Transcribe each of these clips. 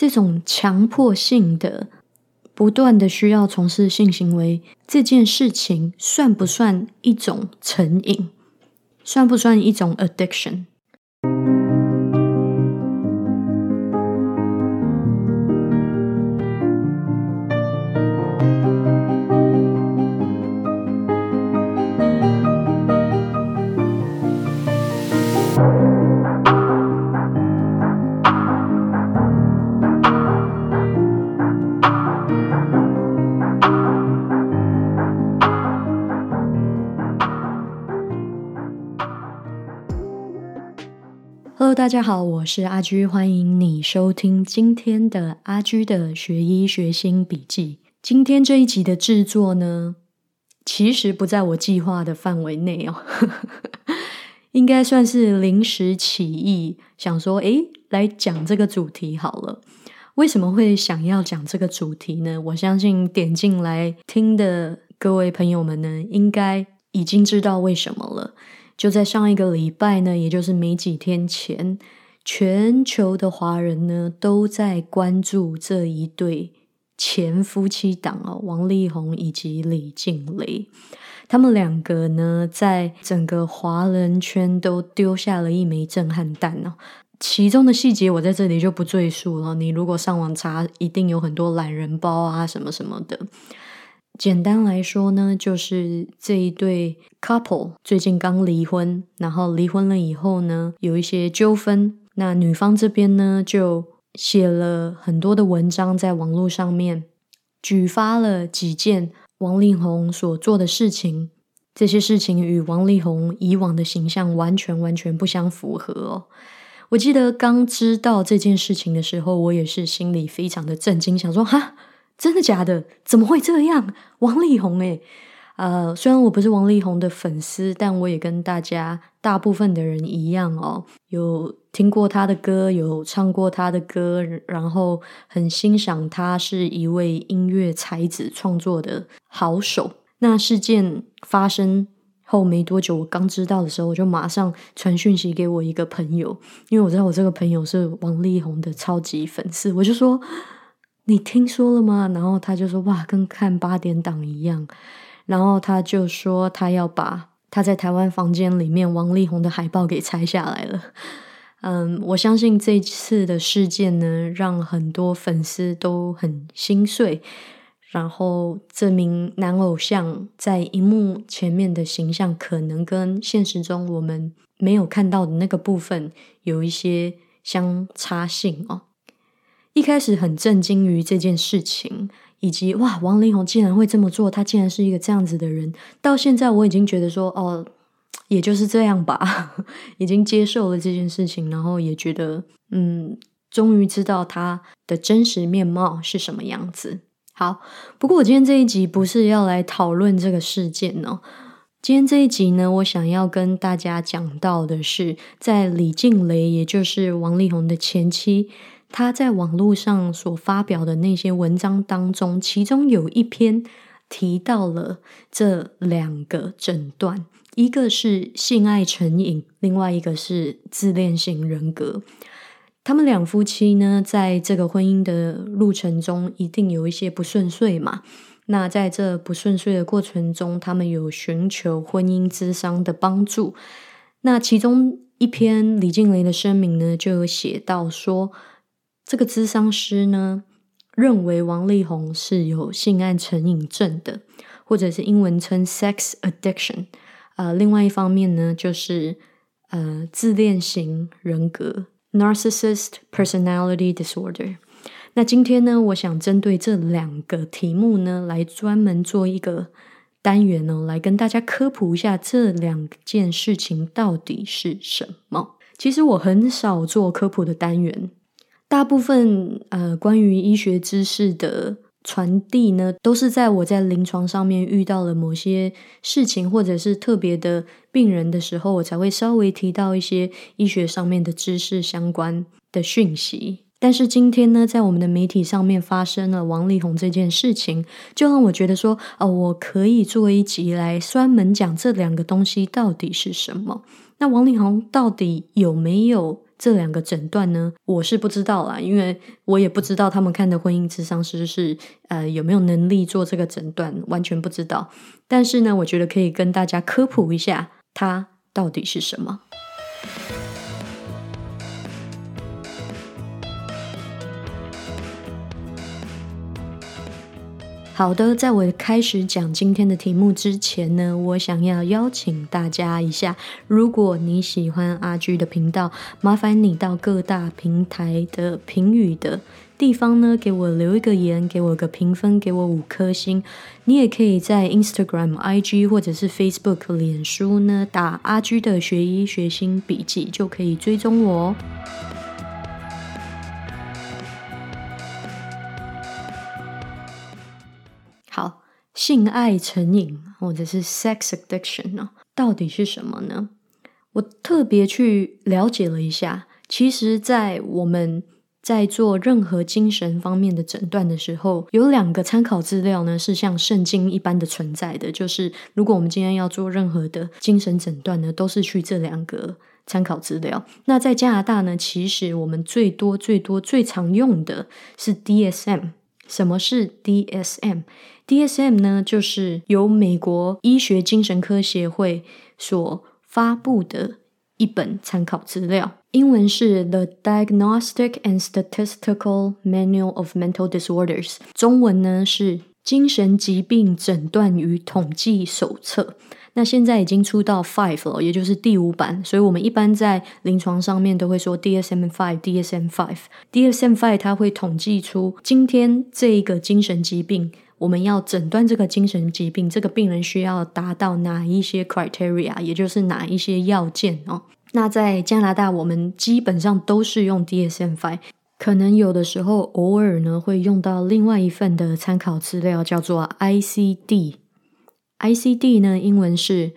这种强迫性的、不断的需要从事性行为这件事情，算不算一种成瘾？算不算一种 addiction？大家好，我是阿居，欢迎你收听今天的阿居的学医学新笔记。今天这一集的制作呢，其实不在我计划的范围内哦，应该算是临时起意，想说，诶，来讲这个主题好了。为什么会想要讲这个主题呢？我相信点进来听的各位朋友们呢，应该已经知道为什么了。就在上一个礼拜呢，也就是没几天前，全球的华人呢都在关注这一对前夫妻档哦，王力宏以及李静蕾。他们两个呢，在整个华人圈都丢下了一枚震撼弹哦。其中的细节我在这里就不赘述了，你如果上网查，一定有很多懒人包啊，什么什么的。简单来说呢，就是这一对 couple 最近刚离婚，然后离婚了以后呢，有一些纠纷。那女方这边呢，就写了很多的文章在网络上面，举发了几件王力宏所做的事情。这些事情与王力宏以往的形象完全完全不相符合哦。我记得刚知道这件事情的时候，我也是心里非常的震惊，想说哈。真的假的？怎么会这样？王力宏诶，呃，虽然我不是王力宏的粉丝，但我也跟大家大部分的人一样哦，有听过他的歌，有唱过他的歌，然后很欣赏他是一位音乐才子创作的好手。那事件发生后没多久，我刚知道的时候，我就马上传讯息给我一个朋友，因为我知道我这个朋友是王力宏的超级粉丝，我就说。你听说了吗？然后他就说：“哇，跟看八点档一样。”然后他就说：“他要把他在台湾房间里面王力宏的海报给拆下来了。”嗯，我相信这次的事件呢，让很多粉丝都很心碎。然后这名男偶像在荧幕前面的形象，可能跟现实中我们没有看到的那个部分有一些相差性哦。一开始很震惊于这件事情，以及哇，王力宏竟然会这么做，他竟然是一个这样子的人。到现在我已经觉得说，哦，也就是这样吧，已经接受了这件事情，然后也觉得，嗯，终于知道他的真实面貌是什么样子。好，不过我今天这一集不是要来讨论这个事件哦，今天这一集呢，我想要跟大家讲到的是，在李静蕾，也就是王力宏的前妻。他在网络上所发表的那些文章当中，其中有一篇提到了这两个诊断，一个是性爱成瘾，另外一个是自恋型人格。他们两夫妻呢，在这个婚姻的路程中，一定有一些不顺遂嘛。那在这不顺遂的过程中，他们有寻求婚姻之商的帮助。那其中一篇李静蕾的声明呢，就有写到说。这个咨商师呢，认为王力宏是有性爱成瘾症的，或者是英文称 sex addiction。呃，另外一方面呢，就是呃自恋型人格 narcissist personality disorder。那今天呢，我想针对这两个题目呢，来专门做一个单元哦，来跟大家科普一下这两件事情到底是什么。其实我很少做科普的单元。大部分呃，关于医学知识的传递呢，都是在我在临床上面遇到了某些事情，或者是特别的病人的时候，我才会稍微提到一些医学上面的知识相关的讯息。但是今天呢，在我们的媒体上面发生了王力宏这件事情，就让我觉得说，哦，我可以做一集来专门讲这两个东西到底是什么。那王力宏到底有没有？这两个诊断呢？我是不知道啦，因为我也不知道他们看的婚姻智商师是呃有没有能力做这个诊断，完全不知道。但是呢，我觉得可以跟大家科普一下，它到底是什么。好的，在我开始讲今天的题目之前呢，我想要邀请大家一下，如果你喜欢阿居的频道，麻烦你到各大平台的评语的地方呢，给我留一个言，给我个评分，给我五颗星。你也可以在 Instagram、IG 或者是 Facebook、脸书呢，打阿居的学医学心笔记，就可以追踪我哦。性爱成瘾或者是 sex addiction 呢，到底是什么呢？我特别去了解了一下，其实，在我们在做任何精神方面的诊断的时候，有两个参考资料呢，是像圣经一般的存在的。就是如果我们今天要做任何的精神诊断呢，都是去这两个参考资料。那在加拿大呢，其实我们最多、最多、最常用的是 DSM。什么是 DSM？DSM 呢，就是由美国医学精神科协会所发布的一本参考资料，英文是 The Diagnostic and Statistical Manual of Mental Disorders，中文呢是精神疾病诊断与统计手册。那现在已经出到 Five 了，也就是第五版，所以我们一般在临床上面都会说 DSM Five、DSM Five、DSM Five，它会统计出今天这一个精神疾病。我们要诊断这个精神疾病，这个病人需要达到哪一些 criteria，也就是哪一些要件哦。那在加拿大，我们基本上都是用 DSM-5，可能有的时候偶尔呢会用到另外一份的参考资料，叫做 ICD。ICD 呢，英文是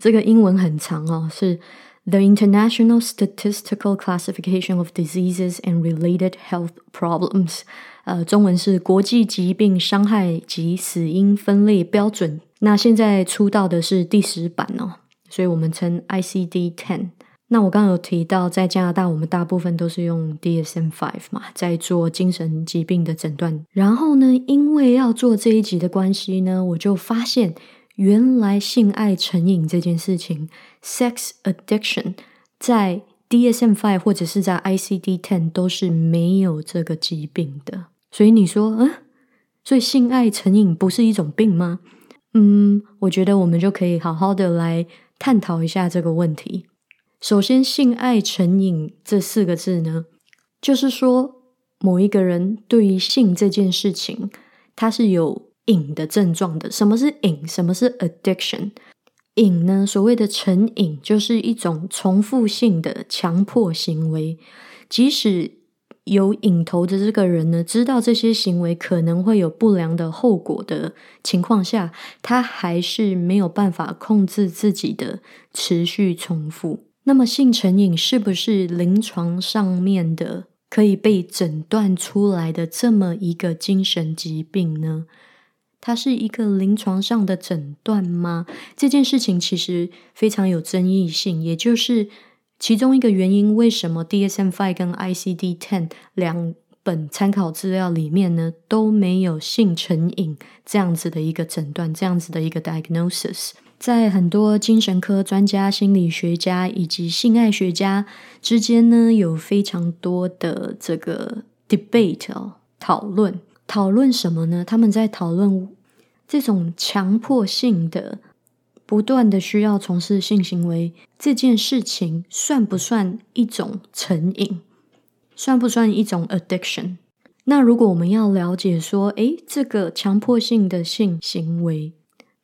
这个英文很长哦，是 The International Statistical Classification of Diseases and Related Health Problems。呃，中文是国际疾病伤害及死因分类标准。那现在出到的是第十版哦，所以我们称 ICD Ten。那我刚刚有提到，在加拿大，我们大部分都是用 DSM Five 嘛，在做精神疾病的诊断。然后呢，因为要做这一集的关系呢，我就发现，原来性爱成瘾这件事情，sex addiction，在 DSM 五或者是在 ICD Ten 都是没有这个疾病的。所以你说，嗯，所以性爱成瘾不是一种病吗？嗯，我觉得我们就可以好好的来探讨一下这个问题。首先，性爱成瘾这四个字呢，就是说某一个人对于性这件事情，他是有瘾的症状的。什么是瘾？什么是 addiction？瘾呢？所谓的成瘾，就是一种重复性的强迫行为，即使。有瘾头的这个人呢，知道这些行为可能会有不良的后果的情况下，他还是没有办法控制自己的持续重复。那么，性成瘾是不是临床上面的可以被诊断出来的这么一个精神疾病呢？它是一个临床上的诊断吗？这件事情其实非常有争议性，也就是。其中一个原因，为什么 DSM-5 跟 ICD-10 两本参考资料里面呢都没有性成瘾这样子的一个诊断，这样子的一个 diagnosis？在很多精神科专家、心理学家以及性爱学家之间呢，有非常多的这个 debate 哦，讨论讨论什么呢？他们在讨论这种强迫性的。不断的需要从事性行为这件事情，算不算一种成瘾？算不算一种 addiction？那如果我们要了解说，诶，这个强迫性的性行为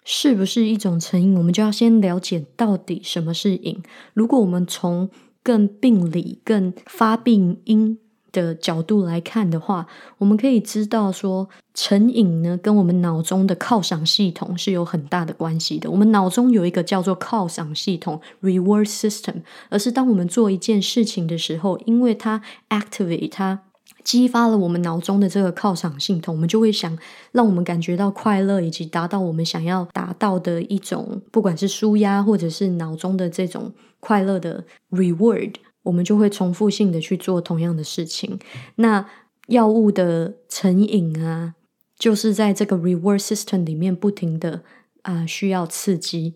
是不是一种成瘾，我们就要先了解到底什么是瘾。如果我们从更病理、更发病因。的角度来看的话，我们可以知道说，成瘾呢跟我们脑中的犒赏系统是有很大的关系的。我们脑中有一个叫做犒赏系统 （reward system），而是当我们做一件事情的时候，因为它 activate 它激发了我们脑中的这个犒赏系统，我们就会想让我们感觉到快乐，以及达到我们想要达到的一种，不管是舒压或者是脑中的这种快乐的 reward。我们就会重复性的去做同样的事情。那药物的成瘾啊，就是在这个 reward system 里面不停的啊需要刺激，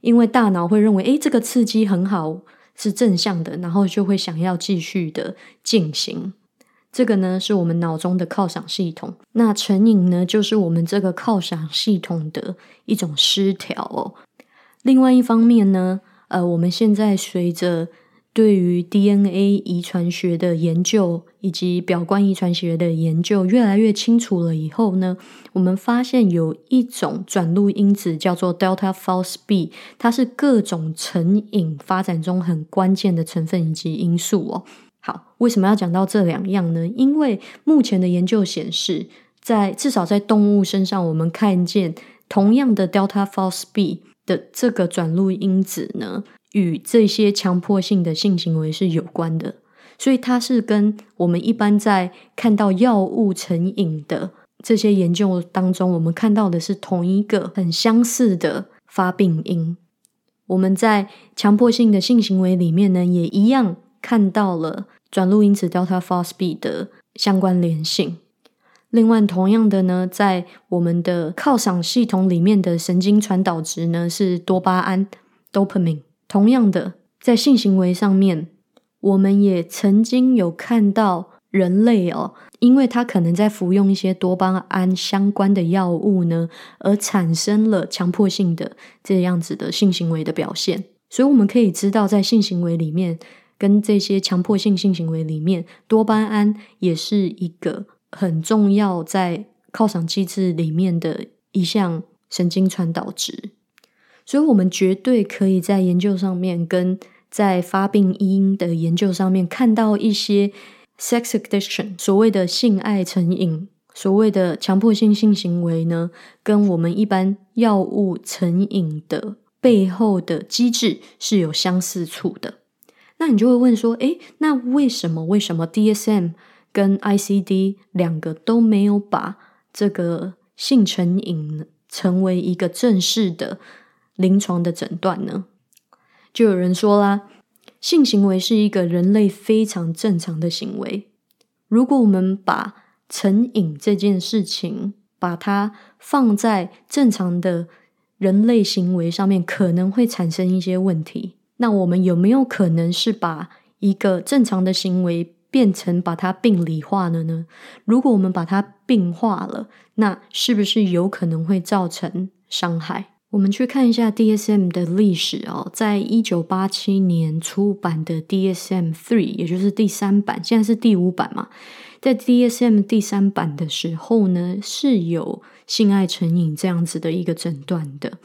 因为大脑会认为，诶，这个刺激很好，是正向的，然后就会想要继续的进行。这个呢，是我们脑中的犒赏系统。那成瘾呢，就是我们这个犒赏系统的一种失调哦。另外一方面呢，呃，我们现在随着对于 DNA 遗传学的研究以及表观遗传学的研究越来越清楚了以后呢，我们发现有一种转录因子叫做 Delta False B，它是各种成瘾发展中很关键的成分以及因素哦。好，为什么要讲到这两样呢？因为目前的研究显示，在至少在动物身上，我们看见同样的 delta false b 的这个转录因子呢，与这些强迫性的性行为是有关的。所以它是跟我们一般在看到药物成瘾的这些研究当中，我们看到的是同一个很相似的发病因。我们在强迫性的性行为里面呢，也一样。看到了转录因子 delta false b 的相关联性。另外，同样的呢，在我们的犒赏系统里面的神经传导值呢是多巴胺 dopamine。同样的，在性行为上面，我们也曾经有看到人类哦，因为他可能在服用一些多巴胺相关的药物呢，而产生了强迫性的这样子的性行为的表现。所以，我们可以知道，在性行为里面。跟这些强迫性性行为里面，多巴胺也是一个很重要在犒赏机制里面的一项神经传导值，所以我们绝对可以在研究上面跟在发病因的研究上面看到一些 sex addiction 所谓的性爱成瘾，所谓的强迫性性行为呢，跟我们一般药物成瘾的背后的机制是有相似处的。那你就会问说，诶，那为什么为什么 DSM 跟 ICD 两个都没有把这个性成瘾成为一个正式的临床的诊断呢？就有人说啦，性行为是一个人类非常正常的行为。如果我们把成瘾这件事情把它放在正常的人类行为上面，可能会产生一些问题。那我们有没有可能是把一个正常的行为变成把它病理化了呢？如果我们把它病化了，那是不是有可能会造成伤害？我们去看一下 DSM 的历史哦，在一九八七年出版的 DSM Three，也就是第三版，现在是第五版嘛。在 DSM 第三版的时候呢，是有性爱成瘾这样子的一个诊断的。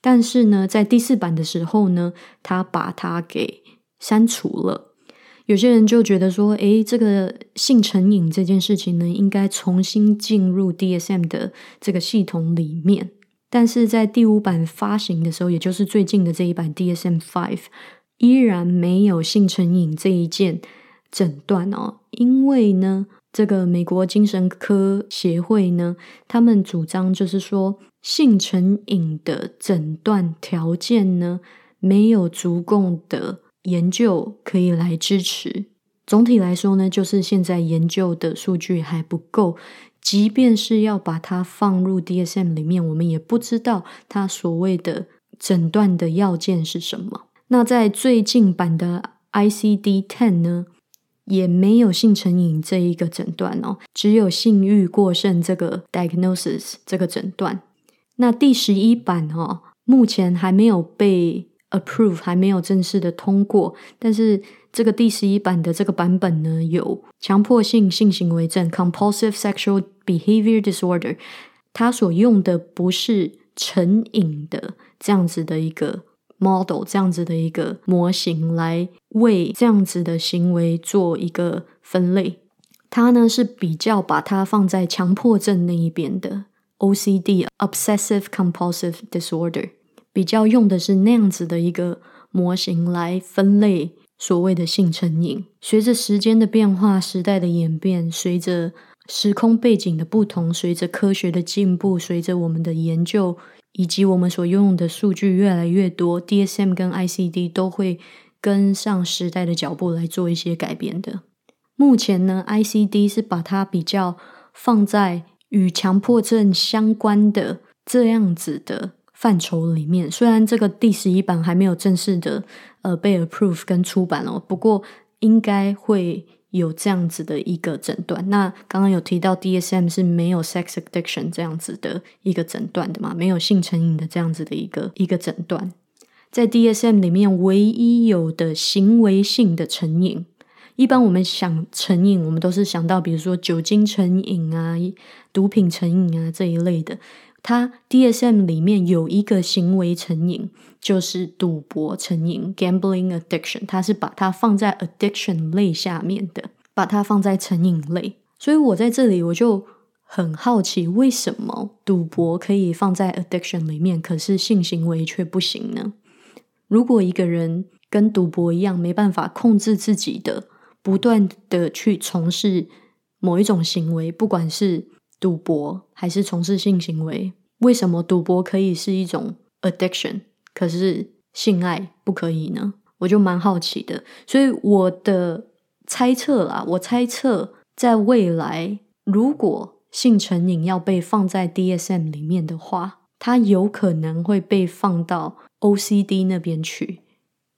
但是呢，在第四版的时候呢，他把它给删除了。有些人就觉得说，诶，这个性成瘾这件事情呢，应该重新进入 DSM 的这个系统里面。但是在第五版发行的时候，也就是最近的这一版 DSM Five，依然没有性成瘾这一件诊断哦，因为呢。这个美国精神科协会呢，他们主张就是说，性成瘾的诊断条件呢，没有足够的研究可以来支持。总体来说呢，就是现在研究的数据还不够。即便是要把它放入 DSM 里面，我们也不知道它所谓的诊断的要件是什么。那在最近版的 ICD Ten 呢？也没有性成瘾这一个诊断哦，只有性欲过剩这个 diagnosis 这个诊断。那第十一版哦，目前还没有被 approve，还没有正式的通过。但是这个第十一版的这个版本呢，有强迫性性行为症 （compulsive sexual behavior disorder），它所用的不是成瘾的这样子的一个。model 这样子的一个模型来为这样子的行为做一个分类，它呢是比较把它放在强迫症那一边的 OCD（Obsessive Compulsive Disorder），比较用的是那样子的一个模型来分类所谓的性成瘾。随着时间的变化、时代的演变，随着时空背景的不同，随着科学的进步，随着我们的研究。以及我们所拥有的数据越来越多，DSM 跟 ICD 都会跟上时代的脚步来做一些改变的。目前呢，ICD 是把它比较放在与强迫症相关的这样子的范畴里面。虽然这个第十一版还没有正式的呃被 approve 跟出版哦，不过应该会有这样子的一个诊断。那刚刚有提到 DSM 是没有 sex addiction 这样子的一个诊断的嘛？没有性成瘾的这样子的一个一个诊断。在 DSM 里面，唯一有的行为性的成瘾，一般我们想成瘾，我们都是想到比如说酒精成瘾啊、毒品成瘾啊这一类的。它 DSM 里面有一个行为成瘾，就是赌博成瘾 （gambling addiction），它是把它放在 addiction 类下面的，把它放在成瘾类。所以我在这里我就很好奇，为什么赌博可以放在 addiction 里面，可是性行为却不行呢？如果一个人跟赌博一样没办法控制自己的，不断的去从事某一种行为，不管是赌博还是从事性行为，为什么赌博可以是一种 addiction，可是性爱不可以呢？我就蛮好奇的。所以我的猜测啦，我猜测在未来，如果性成瘾要被放在 DSM 里面的话，它有可能会被放到。OCD 那边去，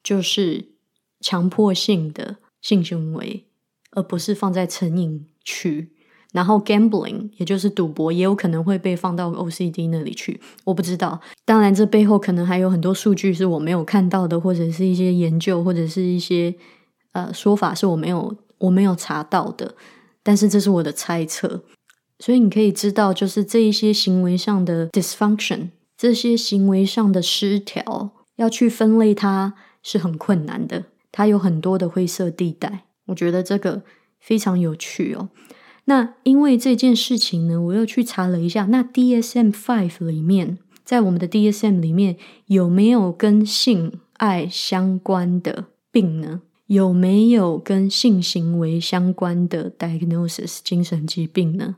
就是强迫性的性行为，而不是放在成瘾区。然后 gambling，也就是赌博，也有可能会被放到 OCD 那里去。我不知道，当然这背后可能还有很多数据是我没有看到的，或者是一些研究，或者是一些呃说法是我没有我没有查到的。但是这是我的猜测，所以你可以知道，就是这一些行为上的 dysfunction。这些行为上的失调，要去分类它是很困难的，它有很多的灰色地带。我觉得这个非常有趣哦。那因为这件事情呢，我又去查了一下，那 DSM Five 里面，在我们的 DSM 里面有没有跟性爱相关的病呢？有没有跟性行为相关的 diagnosis 精神疾病呢？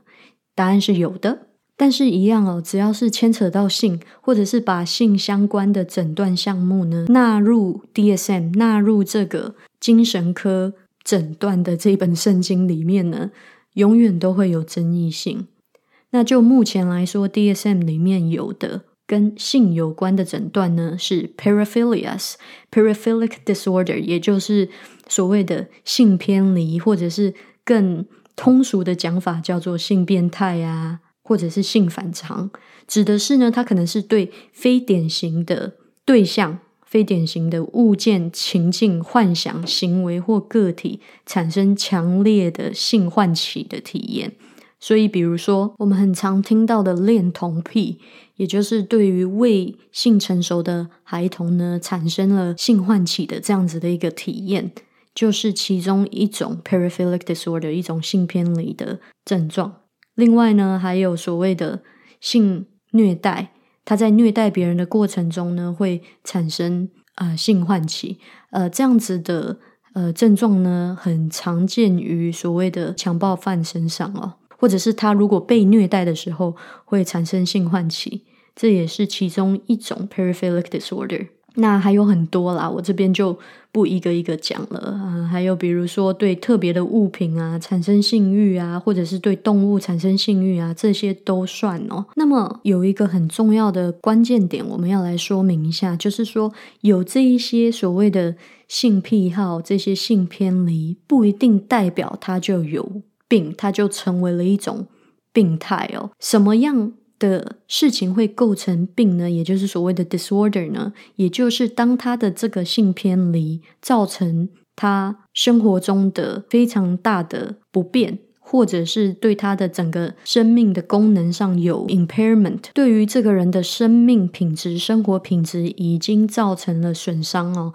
答案是有的。但是，一样哦，只要是牵扯到性，或者是把性相关的诊断项目呢纳入 DSM，纳入这个精神科诊断的这本圣经里面呢，永远都会有争议性。那就目前来说，DSM 里面有的跟性有关的诊断呢，是 paraphilias（paraphilic disorder），也就是所谓的性偏离，或者是更通俗的讲法叫做性变态啊。或者是性反常，指的是呢，它可能是对非典型的对象、非典型的物件、情境、幻想、行为或个体产生强烈的性唤起的体验。所以，比如说我们很常听到的恋童癖，也就是对于未性成熟的孩童呢，产生了性唤起的这样子的一个体验，就是其中一种 paraphilic disorder，一种性偏离的症状。另外呢，还有所谓的性虐待，他在虐待别人的过程中呢，会产生啊性唤起，呃这样子的呃症状呢，很常见于所谓的强暴犯身上哦，或者是他如果被虐待的时候会产生性唤起，这也是其中一种 paraphilic disorder。那还有很多啦，我这边就不一个一个讲了啊。还有比如说对特别的物品啊产生性欲啊，或者是对动物产生性欲啊，这些都算哦。那么有一个很重要的关键点，我们要来说明一下，就是说有这一些所谓的性癖好、这些性偏离，不一定代表他就有病，他就成为了一种病态哦。什么样？的事情会构成病呢，也就是所谓的 disorder 呢，也就是当他的这个性偏离造成他生活中的非常大的不便，或者是对他的整个生命的功能上有 impairment，对于这个人的生命品质、生活品质已经造成了损伤哦。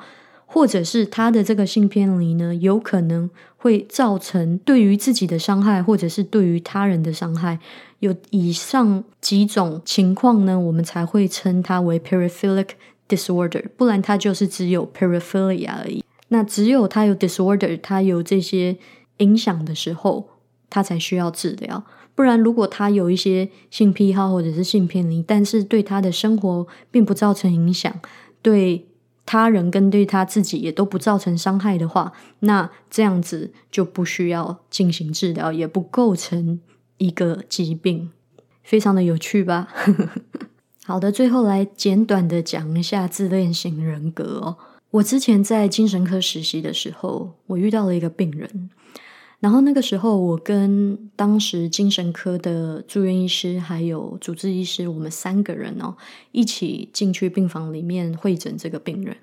或者是他的这个性偏离呢，有可能会造成对于自己的伤害，或者是对于他人的伤害。有以上几种情况呢，我们才会称它为 paraphilic disorder。不然它就是只有 paraphilia 而已。那只有它有 disorder，它有这些影响的时候，它才需要治疗。不然，如果他有一些性癖好或者是性偏离，但是对他的生活并不造成影响，对。他人跟对他自己也都不造成伤害的话，那这样子就不需要进行治疗，也不构成一个疾病，非常的有趣吧？好的，最后来简短的讲一下自恋型人格哦。我之前在精神科实习的时候，我遇到了一个病人。然后那个时候，我跟当时精神科的住院医师还有主治医师，我们三个人哦，一起进去病房里面会诊这个病人。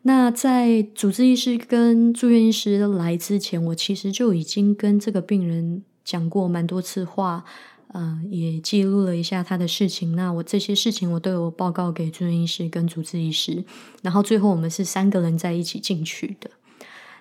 那在主治医师跟住院医师来之前，我其实就已经跟这个病人讲过蛮多次话，呃，也记录了一下他的事情。那我这些事情我都有报告给住院医师跟主治医师。然后最后我们是三个人在一起进去的，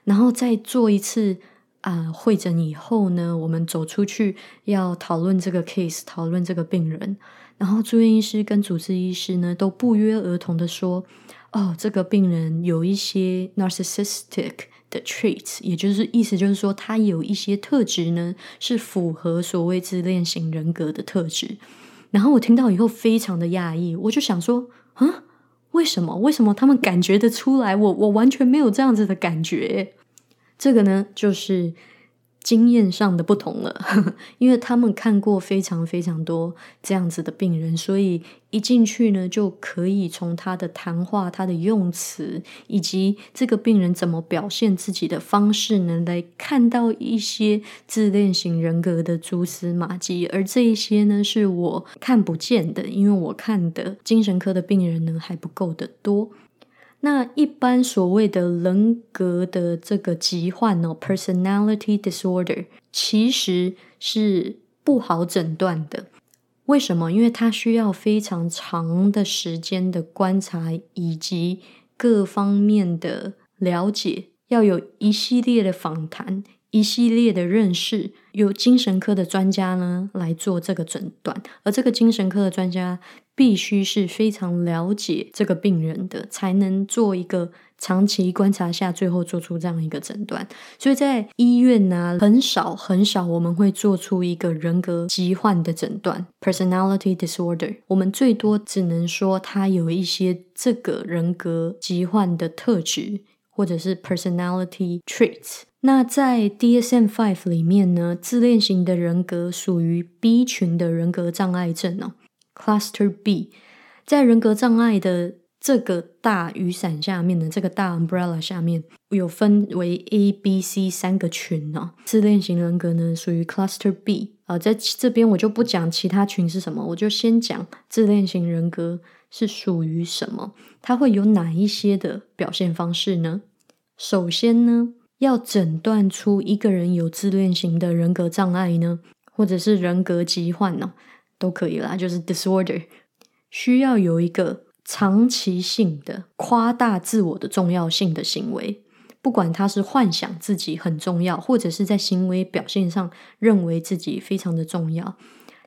然后再做一次。啊，会诊以后呢，我们走出去要讨论这个 case，讨论这个病人。然后住院医师跟主治医师呢，都不约而同的说：“哦，这个病人有一些 narcissistic 的 traits，也就是意思就是说，他有一些特质呢，是符合所谓自恋型人格的特质。”然后我听到以后非常的讶异，我就想说：“啊，为什么？为什么他们感觉得出来？我我完全没有这样子的感觉。”这个呢，就是经验上的不同了，因为他们看过非常非常多这样子的病人，所以一进去呢，就可以从他的谈话、他的用词，以及这个病人怎么表现自己的方式呢，来看到一些自恋型人格的蛛丝马迹。而这一些呢，是我看不见的，因为我看的精神科的病人呢，还不够的多。那一般所谓的人格的这个疾患哦，personality disorder，其实是不好诊断的。为什么？因为它需要非常长的时间的观察以及各方面的了解，要有一系列的访谈。一系列的认识，由精神科的专家呢来做这个诊断，而这个精神科的专家必须是非常了解这个病人的，才能做一个长期观察下，最后做出这样一个诊断。所以在医院呢，很少很少我们会做出一个人格疾患的诊断 （personality disorder），我们最多只能说他有一些这个人格疾患的特质，或者是 personality traits。那在 DSM Five 里面呢，自恋型的人格属于 B 群的人格障碍症哦，Cluster B。在人格障碍的这个大雨伞下面的，这个大 umbrella 下面有分为 A、B、C 三个群哦。自恋型人格呢属于 Cluster B 啊，在这边我就不讲其他群是什么，我就先讲自恋型人格是属于什么，它会有哪一些的表现方式呢？首先呢。要诊断出一个人有自恋型的人格障碍呢，或者是人格疾患呢，都可以啦。就是 disorder，需要有一个长期性的夸大自我的重要性的行为，不管他是幻想自己很重要，或者是在行为表现上认为自己非常的重要，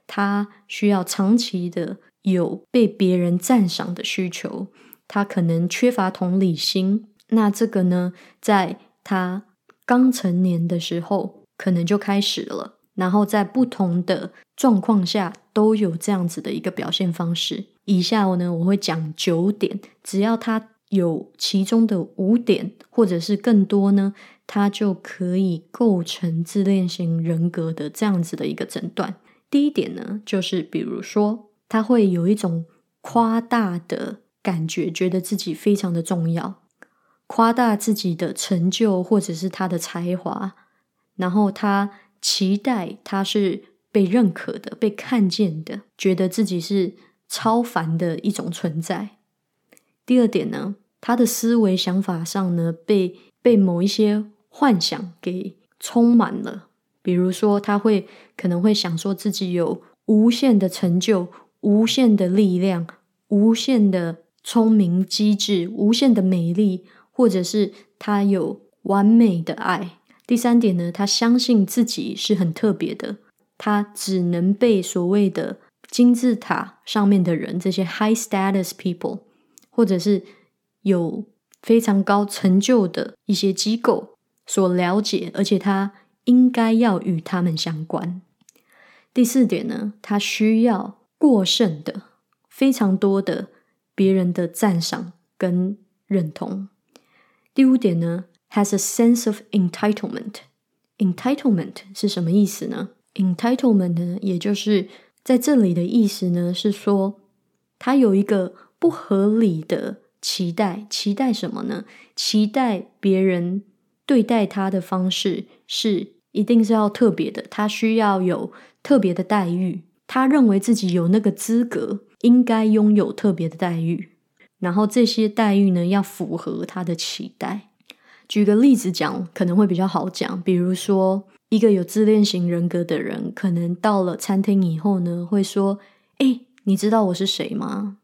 他需要长期的有被别人赞赏的需求，他可能缺乏同理心。那这个呢，在他刚成年的时候，可能就开始了，然后在不同的状况下都有这样子的一个表现方式。以下我呢，我会讲九点，只要他有其中的五点或者是更多呢，他就可以构成自恋型人格的这样子的一个诊断。第一点呢，就是比如说他会有一种夸大的感觉，觉得自己非常的重要。夸大自己的成就或者是他的才华，然后他期待他是被认可的、被看见的，觉得自己是超凡的一种存在。第二点呢，他的思维想法上呢，被被某一些幻想给充满了，比如说他会可能会想说自己有无限的成就、无限的力量、无限的聪明机智、无限的美丽。或者是他有完美的爱。第三点呢，他相信自己是很特别的，他只能被所谓的金字塔上面的人，这些 high status people，或者是有非常高成就的一些机构所了解，而且他应该要与他们相关。第四点呢，他需要过剩的非常多的别人的赞赏跟。认同。第五点呢，has a sense of entitlement。entitlement 是什么意思呢？entitlement 呢，也就是在这里的意思呢，是说他有一个不合理的期待，期待什么呢？期待别人对待他的方式是一定是要特别的，他需要有特别的待遇，他认为自己有那个资格，应该拥有特别的待遇，然后这些待遇呢，要符合他的期待。举个例子讲，可能会比较好讲。比如说，一个有自恋型人格的人，可能到了餐厅以后呢，会说：“哎，你知道我是谁吗？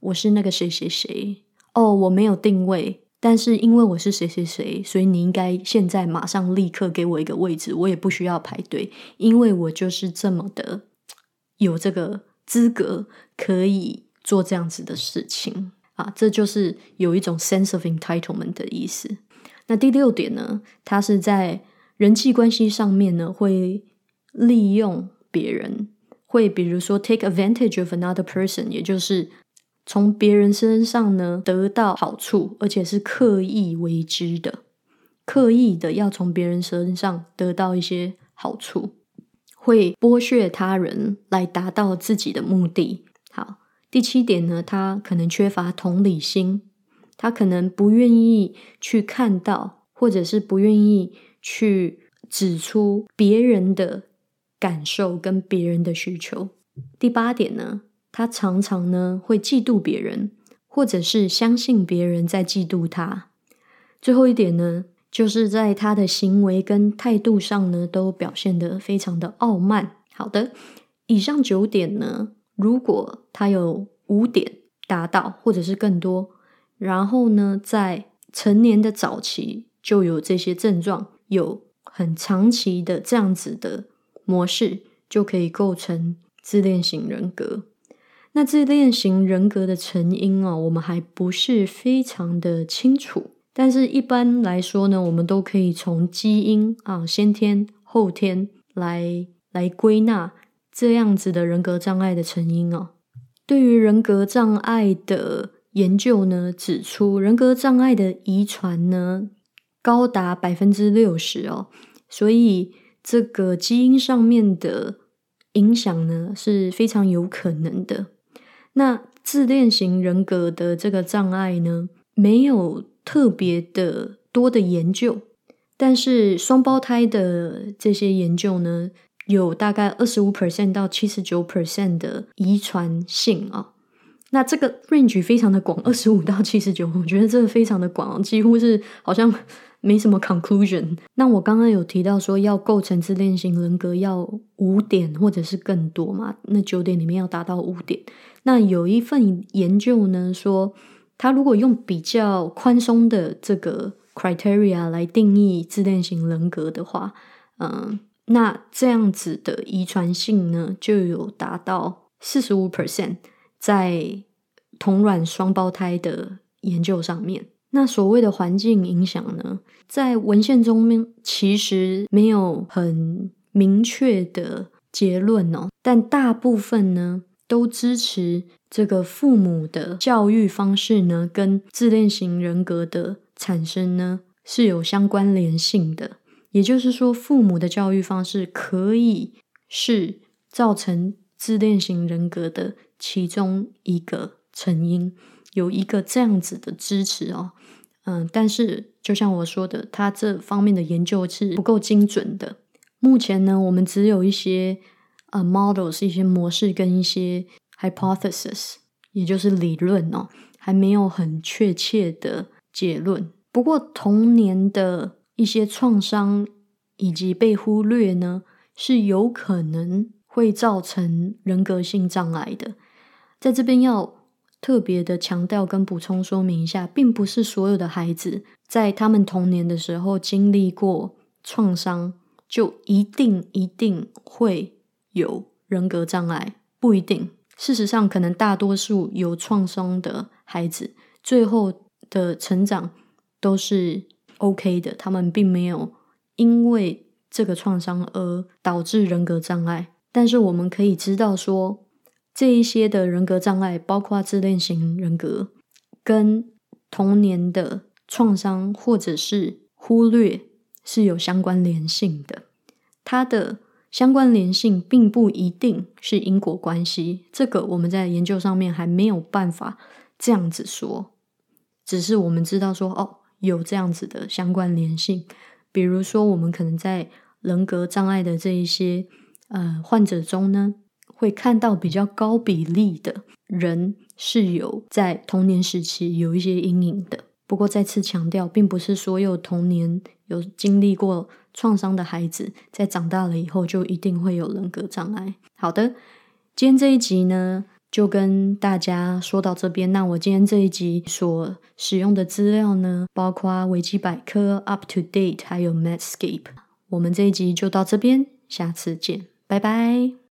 我是那个谁谁谁。哦，我没有定位，但是因为我是谁谁谁，所以你应该现在马上立刻给我一个位置，我也不需要排队，因为我就是这么的有这个资格，可以做这样子的事情啊。这就是有一种 sense of entitlement 的意思。”那第六点呢？他是在人际关系上面呢，会利用别人，会比如说 take advantage of another person，也就是从别人身上呢得到好处，而且是刻意为之的，刻意的要从别人身上得到一些好处，会剥削他人来达到自己的目的。好，第七点呢，他可能缺乏同理心。他可能不愿意去看到，或者是不愿意去指出别人的感受跟别人的需求。第八点呢，他常常呢会嫉妒别人，或者是相信别人在嫉妒他。最后一点呢，就是在他的行为跟态度上呢，都表现得非常的傲慢。好的，以上九点呢，如果他有五点达到，或者是更多。然后呢，在成年的早期就有这些症状，有很长期的这样子的模式，就可以构成自恋型人格。那自恋型人格的成因啊，我们还不是非常的清楚。但是一般来说呢，我们都可以从基因啊、先天、后天来来归纳这样子的人格障碍的成因哦。对于人格障碍的。研究呢指出，人格障碍的遗传呢高达百分之六十哦，所以这个基因上面的影响呢是非常有可能的。那自恋型人格的这个障碍呢，没有特别的多的研究，但是双胞胎的这些研究呢，有大概二十五 percent 到七十九 percent 的遗传性啊。那这个 range 非常的广，二十五到七十九，我觉得这个非常的广，几乎是好像没什么 conclusion。那我刚刚有提到说，要构成自恋型人格要五点或者是更多嘛？那九点里面要达到五点。那有一份研究呢说，他如果用比较宽松的这个 criteria 来定义自恋型人格的话，嗯，那这样子的遗传性呢就有达到四十五 percent。在同卵双胞胎的研究上面，那所谓的环境影响呢，在文献中面其实没有很明确的结论哦，但大部分呢都支持这个父母的教育方式呢，跟自恋型人格的产生呢是有相关联性的。也就是说，父母的教育方式可以是造成自恋型人格的。其中一个成因有一个这样子的支持哦，嗯，但是就像我说的，他这方面的研究是不够精准的。目前呢，我们只有一些呃 models，一些模式跟一些 hypothesis，也就是理论哦，还没有很确切的结论。不过童年的一些创伤以及被忽略呢，是有可能会造成人格性障碍的。在这边要特别的强调跟补充说明一下，并不是所有的孩子在他们童年的时候经历过创伤，就一定一定会有人格障碍，不一定。事实上，可能大多数有创伤的孩子，最后的成长都是 OK 的，他们并没有因为这个创伤而导致人格障碍。但是我们可以知道说。这一些的人格障碍，包括自恋型人格，跟童年的创伤或者是忽略是有相关联性的，他的相关联性并不一定是因果关系。这个我们在研究上面还没有办法这样子说，只是我们知道说哦，有这样子的相关联性。比如说，我们可能在人格障碍的这一些呃患者中呢，会看到比较高比例的人是有在童年时期有一些阴影的。不过再次强调，并不是所有童年有经历过创伤的孩子，在长大了以后就一定会有人格障碍。好的，今天这一集呢，就跟大家说到这边。那我今天这一集所使用的资料呢，包括维基百科、Up to Date，还有 Medscape。我们这一集就到这边，下次见，拜拜。